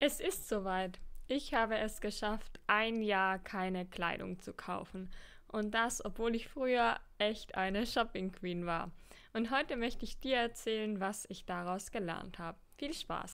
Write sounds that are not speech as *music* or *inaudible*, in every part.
Es ist soweit. Ich habe es geschafft, ein Jahr keine Kleidung zu kaufen. Und das, obwohl ich früher echt eine Shopping Queen war. Und heute möchte ich dir erzählen, was ich daraus gelernt habe. Viel Spaß!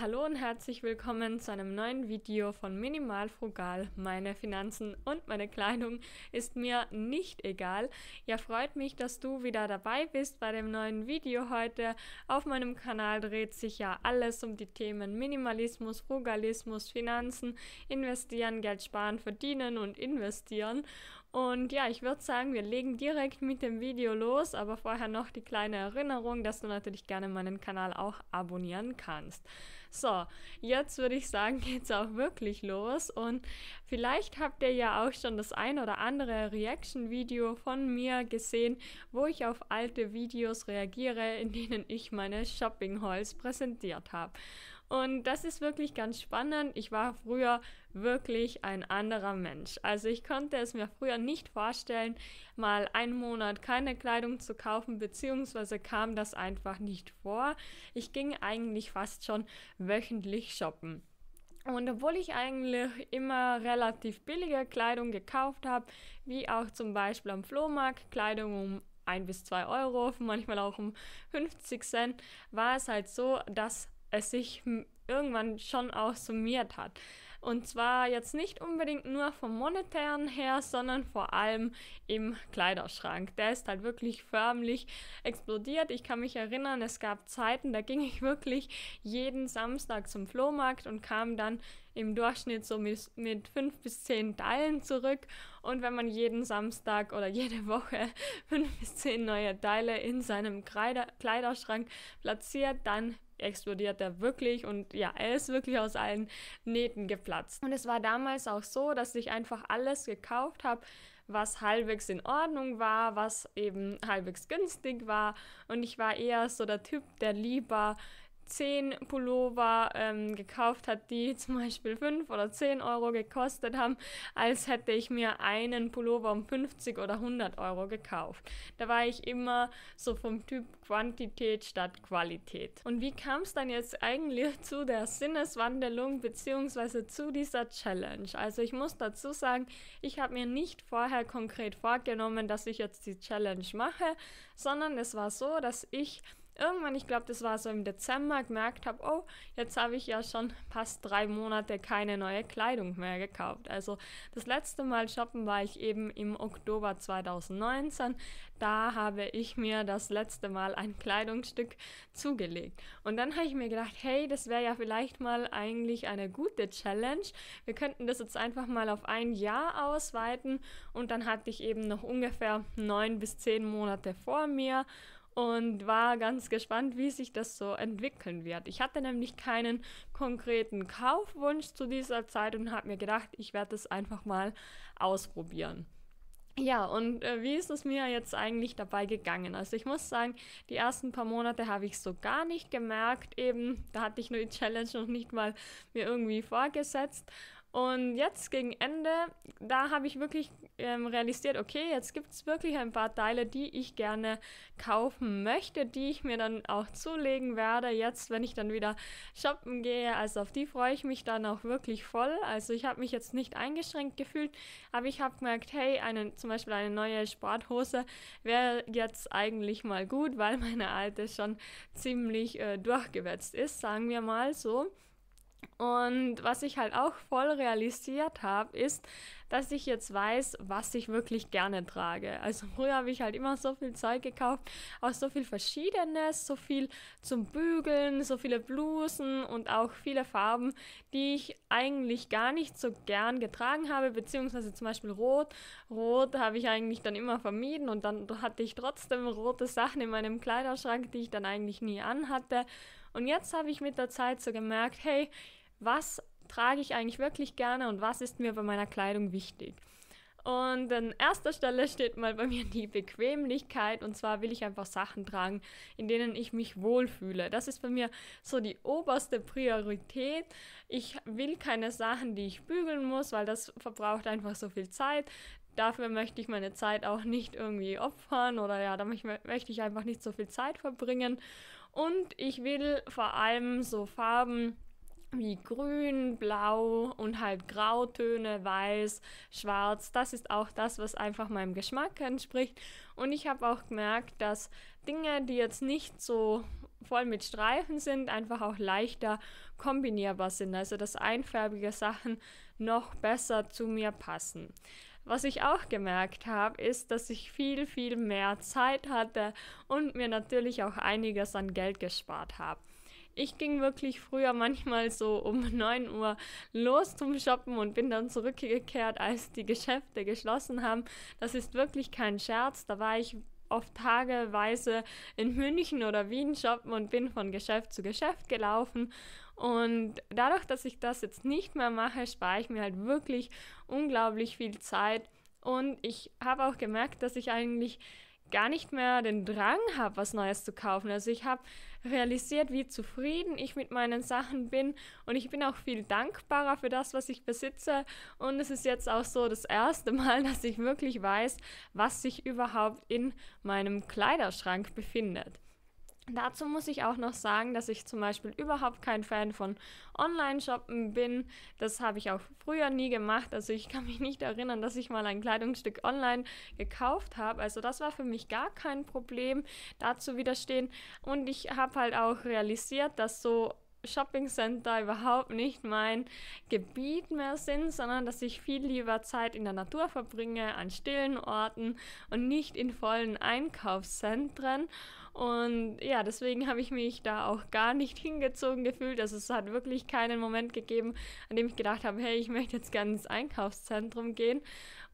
Hallo und herzlich willkommen zu einem neuen Video von Minimal Frugal. Meine Finanzen und meine Kleidung ist mir nicht egal. Ja, freut mich, dass du wieder dabei bist bei dem neuen Video heute. Auf meinem Kanal dreht sich ja alles um die Themen Minimalismus, Frugalismus, Finanzen, investieren, Geld sparen, verdienen und investieren. Und ja, ich würde sagen, wir legen direkt mit dem Video los, aber vorher noch die kleine Erinnerung, dass du natürlich gerne meinen Kanal auch abonnieren kannst. So, jetzt würde ich sagen, *laughs* geht's auch wirklich los und vielleicht habt ihr ja auch schon das ein oder andere Reaction-Video von mir gesehen, wo ich auf alte Videos reagiere, in denen ich meine Shopping-Halls präsentiert habe. Und das ist wirklich ganz spannend. Ich war früher wirklich ein anderer Mensch. Also ich konnte es mir früher nicht vorstellen, mal einen Monat keine Kleidung zu kaufen, beziehungsweise kam das einfach nicht vor. Ich ging eigentlich fast schon wöchentlich shoppen. Und obwohl ich eigentlich immer relativ billige Kleidung gekauft habe, wie auch zum Beispiel am Flohmarkt Kleidung um 1 bis 2 Euro, *laughs* manchmal auch um 50 Cent, war es halt so, dass es sich irgendwann schon auch summiert hat. Und zwar jetzt nicht unbedingt nur vom monetären her, sondern vor allem im Kleiderschrank. Der ist halt wirklich förmlich explodiert. Ich kann mich erinnern, es gab Zeiten, da ging ich wirklich jeden Samstag zum Flohmarkt und kam dann im Durchschnitt so mit, mit fünf bis zehn Teilen zurück. Und wenn man jeden Samstag oder jede Woche *laughs* fünf bis zehn neue Teile in seinem Kleider Kleiderschrank platziert, dann explodiert er wirklich und ja, er ist wirklich aus allen Nähten geplatzt. Und es war damals auch so, dass ich einfach alles gekauft habe, was halbwegs in Ordnung war, was eben halbwegs günstig war. Und ich war eher so der Typ, der lieber 10 Pullover ähm, gekauft hat, die *laughs* zum Beispiel 5 oder 10 Euro gekostet haben, als hätte ich mir einen Pullover um 50 oder 100 Euro gekauft. Da war ich immer so vom Typ Quantität statt Qualität. Und wie kam es dann jetzt eigentlich *laughs* zu der Sinneswandelung bzw. zu dieser Challenge? Also ich muss dazu sagen, ich habe mir nicht vorher konkret vorgenommen, dass ich jetzt die Challenge mache, sondern es war so, dass ich irgendwann, ich glaube, das war so im Dezember, gemerkt habe, oh, jetzt habe ich ja schon fast drei Monate keine neue Kleidung mehr gekauft. Also das letzte Mal shoppen war ich eben im Oktober 2019. Da habe ich mir das letzte Mal ein Kleidungsstück zugelegt. Und dann habe ich mir gedacht, hey, das wäre ja vielleicht mal eigentlich eine gute Challenge. Wir könnten das jetzt einfach mal auf ein Jahr ausweiten. Und dann hatte ich eben noch ungefähr neun bis zehn Monate vor mir und war ganz gespannt, wie sich das so entwickeln wird. Ich hatte nämlich keinen konkreten Kaufwunsch zu dieser Zeit und habe mir gedacht, ich werde es einfach mal ausprobieren. Ja, und äh, wie ist es mir jetzt eigentlich dabei gegangen? Also ich muss sagen, die ersten paar Monate habe ich so gar nicht gemerkt. Eben, da hatte ich nur die Challenge noch nicht mal mir irgendwie vorgesetzt. Und jetzt gegen Ende, da habe ich wirklich ähm, realisiert, okay, jetzt gibt es wirklich ein paar Teile, die ich gerne kaufen möchte, die ich mir dann auch zulegen werde, jetzt, wenn ich dann wieder shoppen gehe. Also auf die freue ich mich dann auch wirklich voll. Also ich habe mich jetzt nicht eingeschränkt gefühlt, aber ich habe gemerkt, hey, eine, zum Beispiel eine neue Sporthose wäre jetzt eigentlich mal gut, weil meine alte schon ziemlich äh, durchgewetzt ist, sagen wir mal so. Und was ich halt auch voll realisiert habe, ist, dass ich jetzt weiß, was ich wirklich gerne trage. Also früher habe ich halt immer so viel Zeug gekauft, auch so viel Verschiedenes, so viel zum Bügeln, so viele Blusen und auch viele Farben, die ich eigentlich gar nicht so gern getragen habe, beziehungsweise zum Beispiel Rot. Rot habe ich eigentlich dann immer vermieden und dann hatte ich trotzdem rote Sachen in meinem Kleiderschrank, die ich dann eigentlich nie anhatte. Und jetzt habe ich mit der Zeit so gemerkt, hey, was trage ich eigentlich wirklich gerne und was ist mir bei meiner Kleidung wichtig. Und an erster Stelle steht mal bei mir *laughs* die Bequemlichkeit. Und zwar will ich einfach Sachen tragen, in denen ich mich wohlfühle. Das ist bei mir so die oberste Priorität. Ich will keine Sachen, die ich bügeln muss, weil das verbraucht einfach so viel Zeit. dafür möchte ich meine Zeit auch nicht irgendwie opfern oder ja, da möchte ich einfach nicht so viel Zeit verbringen. Und ich will vor allem so Farben wie grün, blau und halt Grautöne, weiß, schwarz. Das ist auch das, was einfach meinem Geschmack entspricht. Und ich habe auch gemerkt, dass Dinge, die jetzt nicht so voll mit Streifen sind, einfach auch leichter kombinierbar sind. Also dass einfärbige Sachen noch besser zu mir passen. Was ich auch gemerkt habe, ist, dass ich viel, viel mehr Zeit hatte und mir natürlich auch einiges an Geld gespart habe. Ich ging wirklich früher *laughs* manchmal so um 9 Uhr los zum Shoppen und bin dann zurückgekehrt, als die Geschäfte geschlossen haben. Das ist wirklich kein Scherz. Da war ich oft tageweise in München oder Wien shoppen und bin von Geschäft zu Geschäft gelaufen. Und dadurch, dass ich das jetzt nicht mehr mache, spare ich mir halt wirklich unglaublich viel Zeit. Und ich habe auch gemerkt, dass ich eigentlich gar nicht mehr den Drang habe, was Neues zu kaufen. Also ich habe realisiert, wie zufrieden ich mit meinen Sachen bin und ich bin auch viel dankbarer für das, was ich besitze. Und es ist jetzt auch so das erste Mal, dass ich wirklich weiß, was sich überhaupt in meinem Kleiderschrank befindet. Dazu muss ich auch noch sagen, dass ich zum Beispiel überhaupt kein Fan von Online-Shoppen bin. Das habe ich auch früher nie gemacht. Also ich kann mich nicht erinnern, dass ich mal ein Kleidungsstück online gekauft habe. Also das war für mich gar kein Problem, da zu widerstehen. Und ich habe halt auch realisiert, dass so Shopping Center überhaupt nicht mein Gebiet mehr sind, sondern dass ich viel lieber Zeit in der Natur verbringe, an stillen Orten und nicht in vollen Einkaufszentren. Und ja, deswegen habe ich mich da auch gar nicht hingezogen gefühlt. Also es hat wirklich keinen Moment gegeben, an dem ich gedacht habe, hey, ich möchte jetzt gerne ins Einkaufszentrum gehen.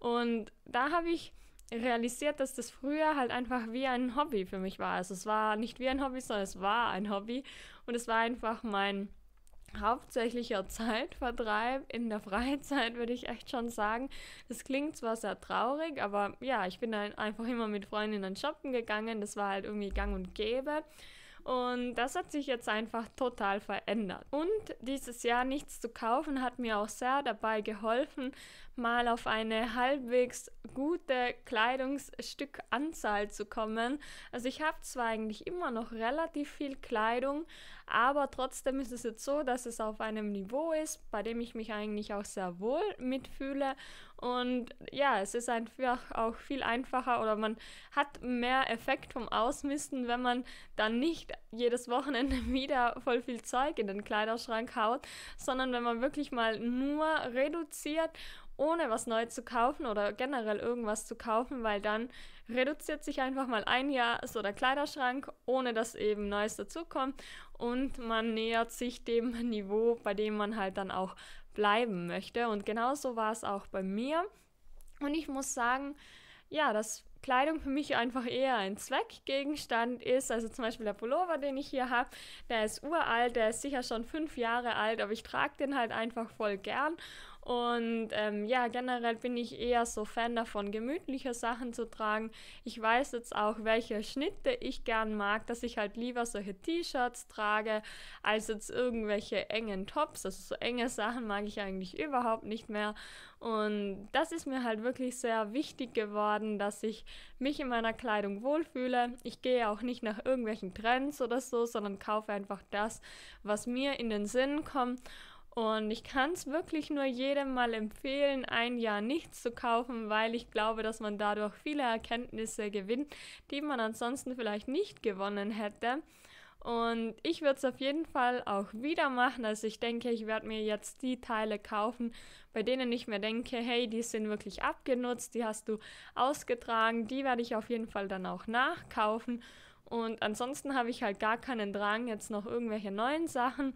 Und da habe ich realisiert, dass das früher halt einfach wie ein Hobby für mich war. Also es war nicht wie ein Hobby, sondern es war ein Hobby. Und es war einfach mein hauptsächlicher Zeitvertreib in der Freizeit, würde ich echt schon sagen. Das klingt zwar sehr traurig, aber ja, ich bin dann einfach immer mit Freundinnen shoppen gegangen. Das war halt irgendwie gang und gäbe. Und das hat sich jetzt einfach total verändert. Und dieses Jahr nichts zu kaufen hat mir auch sehr dabei geholfen, mal auf eine halbwegs gute Kleidungsstückanzahl zu kommen. Also ich habe zwar eigentlich immer noch relativ viel Kleidung, aber trotzdem ist es jetzt so, dass es auf einem Niveau ist, bei dem ich mich eigentlich auch sehr wohl mitfühle. Und ja, es ist einfach auch viel einfacher oder man hat mehr Effekt vom Ausmisten, wenn man dann nicht jedes Wochenende *laughs* wieder voll viel Zeug in den Kleiderschrank haut, sondern wenn man wirklich mal nur reduziert ohne was neu zu kaufen oder generell irgendwas zu kaufen, weil dann reduziert sich einfach mal ein Jahr so der Kleiderschrank, ohne dass eben Neues dazukommt. Und man nähert sich dem *laughs* Niveau, bei dem man halt dann auch bleiben möchte. Und genauso war es auch bei mir. Und ich muss sagen, ja, dass Kleidung für mich einfach eher ein Zweckgegenstand ist. Also zum Beispiel der Pullover, den ich hier habe, der ist uralt, der ist sicher schon fünf Jahre alt, aber ich trage den halt einfach voll gern. Und ähm, ja, generell bin ich eher so Fan davon, gemütliche Sachen zu tragen. Ich weiß jetzt auch, welche Schnitte ich gern mag, dass ich halt lieber solche T-Shirts trage, als jetzt irgendwelche engen Tops. Also so enge Sachen mag ich eigentlich überhaupt nicht mehr. Und das ist mir halt wirklich sehr wichtig geworden, dass ich mich in meiner Kleidung wohlfühle. Ich gehe auch nicht nach irgendwelchen Trends oder so, sondern kaufe einfach das, was mir in den Sinn kommt. Und ich kann es wirklich nur jedem mal empfehlen, ein Jahr nichts zu kaufen, weil ich glaube, dass man dadurch viele Erkenntnisse gewinnt, die man ansonsten vielleicht nicht gewonnen hätte. Und ich würde es auf jeden Fall auch wieder machen. Also ich denke, ich werde mir jetzt die Teile kaufen, bei denen ich mir denke, hey, die sind wirklich abgenutzt, die hast du ausgetragen, die werde ich auf jeden Fall dann auch nachkaufen. Und ansonsten habe ich halt gar keinen Drang, jetzt noch irgendwelche neuen Sachen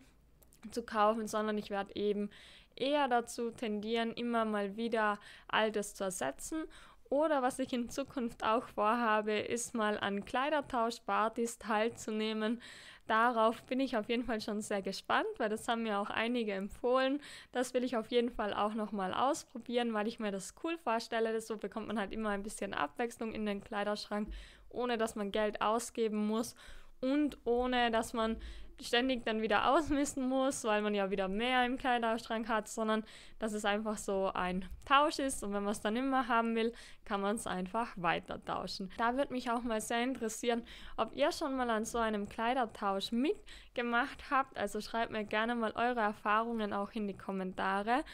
zu kaufen, sondern ich werde eben eher dazu tendieren, immer mal wieder Altes zu ersetzen. Oder was ich in Zukunft auch vorhabe, ist mal an Kleidertauschpartys teilzunehmen. Darauf bin ich auf jeden Fall schon sehr gespannt, weil das haben mir auch einige empfohlen. Das will ich auf jeden Fall auch nochmal ausprobieren, weil ich mir das cool vorstelle. So bekommt man halt immer ein bisschen Abwechslung in den Kleiderschrank, ohne dass man Geld ausgeben muss und ohne dass man ständig dann wieder ausmisten muss, weil man ja wieder mehr im Kleiderschrank hat, sondern dass es einfach so ein Tausch ist und wenn man es dann immer haben will, kann man es einfach weiter tauschen. Da würde mich auch mal sehr interessieren, ob ihr schon mal an so einem Kleidertausch mitgemacht habt. Also schreibt mir gerne mal eure Erfahrungen auch in die Kommentare.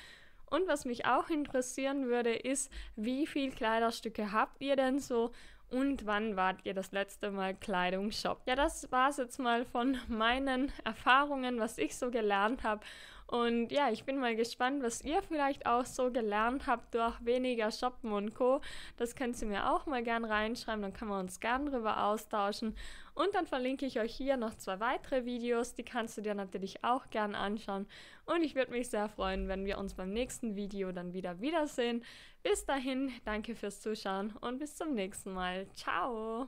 Und was mich auch interessieren würde, ist, wie viele Kleiderstücke habt ihr denn so und wann wart ihr das letzte Mal Kleidung shop? Ja, das war es jetzt mal von meinen Erfahrungen, was ich so gelernt habe. Und ja, ich bin mal gespannt, was ihr vielleicht auch so gelernt habt durch weniger Shoppen und Co. Das könnt ihr mir auch mal gern reinschreiben, dann können wir uns gern drüber austauschen. Und dann verlinke ich euch hier noch zwei weitere Videos, die kannst du dir natürlich auch gern anschauen. Und ich würde mich sehr freuen, wenn wir uns beim nächsten Video dann wieder wiedersehen. Bis dahin, danke fürs Zuschauen und bis zum nächsten Mal. Ciao!